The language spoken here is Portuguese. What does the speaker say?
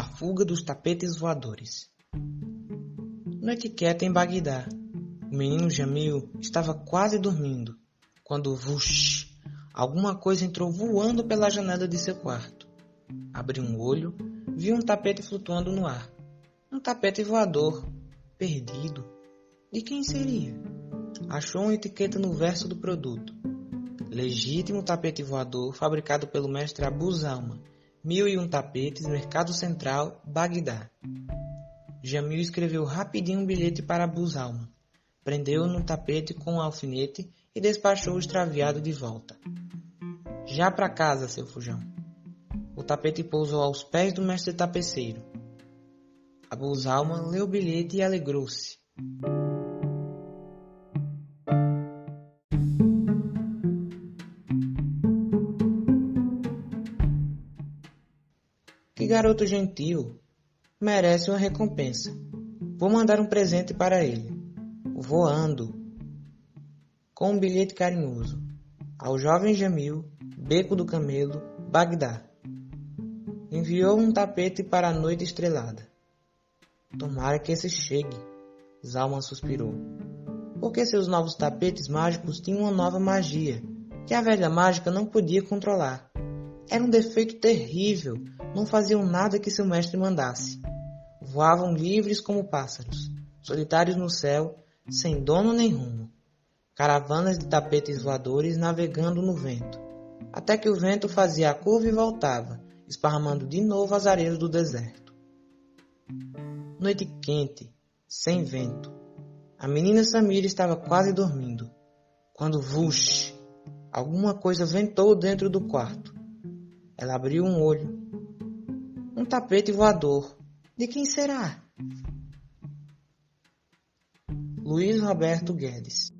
fuga dos tapetes voadores. Noite quieta em Bagdá. O menino Jamil estava quase dormindo, quando vush, alguma coisa entrou voando pela janela de seu quarto. Abriu um olho, viu um tapete flutuando no ar. Um tapete voador, perdido. De quem seria? Achou uma etiqueta no verso do produto. Legítimo tapete voador fabricado pelo mestre Abu Zalma. Mil e um tapetes, Mercado Central, Bagdá. Jamil escreveu rapidinho um bilhete para Abu Zalma. Prendeu-o no tapete com um alfinete e despachou o extraviado de volta. Já para casa, seu fujão. O tapete pousou aos pés do mestre tapeceiro. Abu Zalma leu o bilhete e alegrou-se. Que garoto gentil! Merece uma recompensa. Vou mandar um presente para ele. Voando. Com um bilhete carinhoso. Ao jovem Jamil, Beco do Camelo, Bagdá. Enviou um tapete para a noite estrelada. Tomara que esse chegue. Zalman suspirou. Porque seus novos tapetes mágicos tinham uma nova magia, que a velha mágica não podia controlar. Era um defeito terrível, não faziam nada que seu mestre mandasse. Voavam livres como pássaros, solitários no céu, sem dono nem rumo. Caravanas de tapetes voadores navegando no vento, até que o vento fazia a curva e voltava, esparramando de novo as areias do deserto. Noite quente, sem vento. A menina Samira estava quase dormindo, quando vush, alguma coisa ventou dentro do quarto. Ela abriu um olho. Um tapete voador. De quem será? Luiz Roberto Guedes